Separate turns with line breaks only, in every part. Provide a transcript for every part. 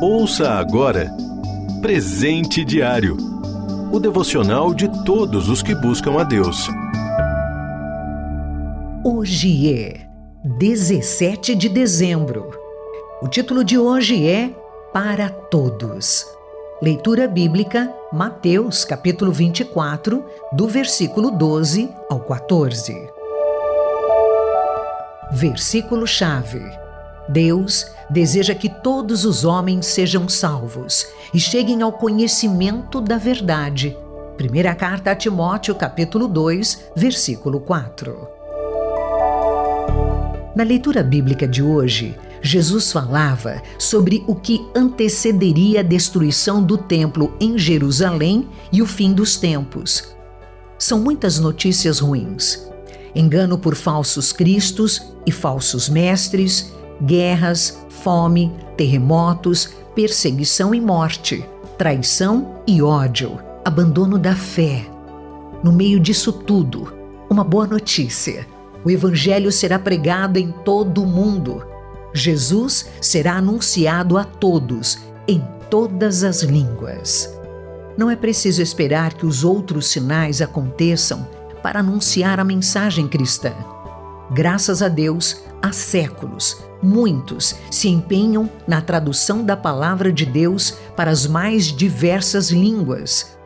Ouça agora Presente Diário o devocional de todos os que buscam a Deus.
Hoje é 17 de dezembro. O título de hoje é Para Todos. Leitura bíblica, Mateus, capítulo 24, do versículo 12 ao 14. Versículo-chave. Deus deseja que todos os homens sejam salvos e cheguem ao conhecimento da verdade. Primeira carta a Timóteo, capítulo 2, versículo 4. Na leitura bíblica de hoje, Jesus falava sobre o que antecederia a destruição do templo em Jerusalém e o fim dos tempos. São muitas notícias ruins. Engano por falsos cristos e falsos mestres, guerras, fome, terremotos, perseguição e morte, traição e ódio, abandono da fé. No meio disso tudo, uma boa notícia. O Evangelho será pregado em todo o mundo. Jesus será anunciado a todos, em todas as línguas. Não é preciso esperar que os outros sinais aconteçam para anunciar a mensagem cristã. Graças a Deus, há séculos, muitos se empenham na tradução da palavra de Deus para as mais diversas línguas.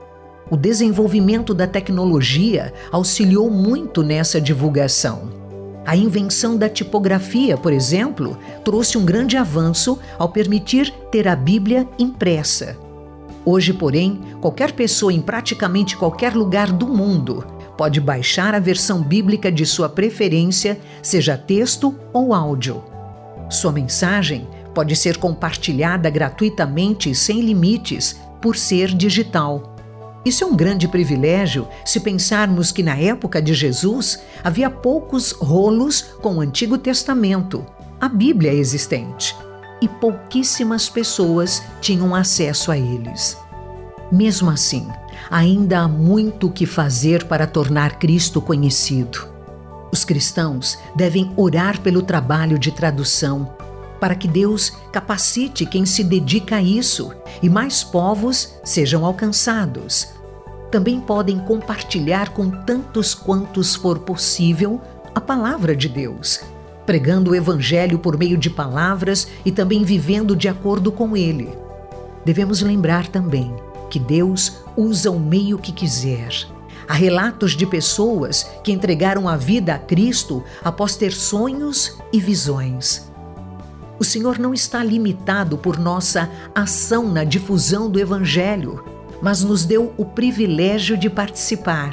O desenvolvimento da tecnologia auxiliou muito nessa divulgação. A invenção da tipografia, por exemplo, trouxe um grande avanço ao permitir ter a Bíblia impressa. Hoje, porém, qualquer pessoa em praticamente qualquer lugar do mundo pode baixar a versão bíblica de sua preferência, seja texto ou áudio. Sua mensagem pode ser compartilhada gratuitamente sem limites por ser digital. Isso é um grande privilégio se pensarmos que na época de Jesus havia poucos rolos com o Antigo Testamento, a Bíblia existente, e pouquíssimas pessoas tinham acesso a eles. Mesmo assim, ainda há muito o que fazer para tornar Cristo conhecido. Os cristãos devem orar pelo trabalho de tradução, para que Deus capacite quem se dedica a isso e mais povos sejam alcançados. Também podem compartilhar com tantos quantos for possível a palavra de Deus, pregando o Evangelho por meio de palavras e também vivendo de acordo com ele. Devemos lembrar também que Deus usa o meio que quiser. Há relatos de pessoas que entregaram a vida a Cristo após ter sonhos e visões. O Senhor não está limitado por nossa ação na difusão do Evangelho, mas nos deu o privilégio de participar.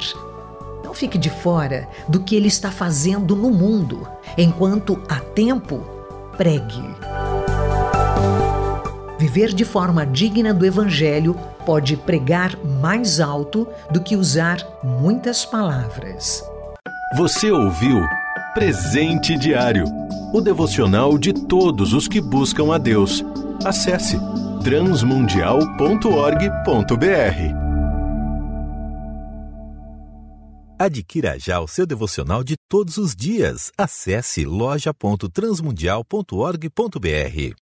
Não fique de fora do que Ele está fazendo no mundo. Enquanto há tempo, pregue. Viver de forma digna do Evangelho pode pregar mais alto do que usar muitas palavras.
Você ouviu Presente Diário o devocional de todos os que buscam a Deus. Acesse transmundial.org.br.
Adquira já o seu devocional de todos os dias. Acesse loja.transmundial.org.br.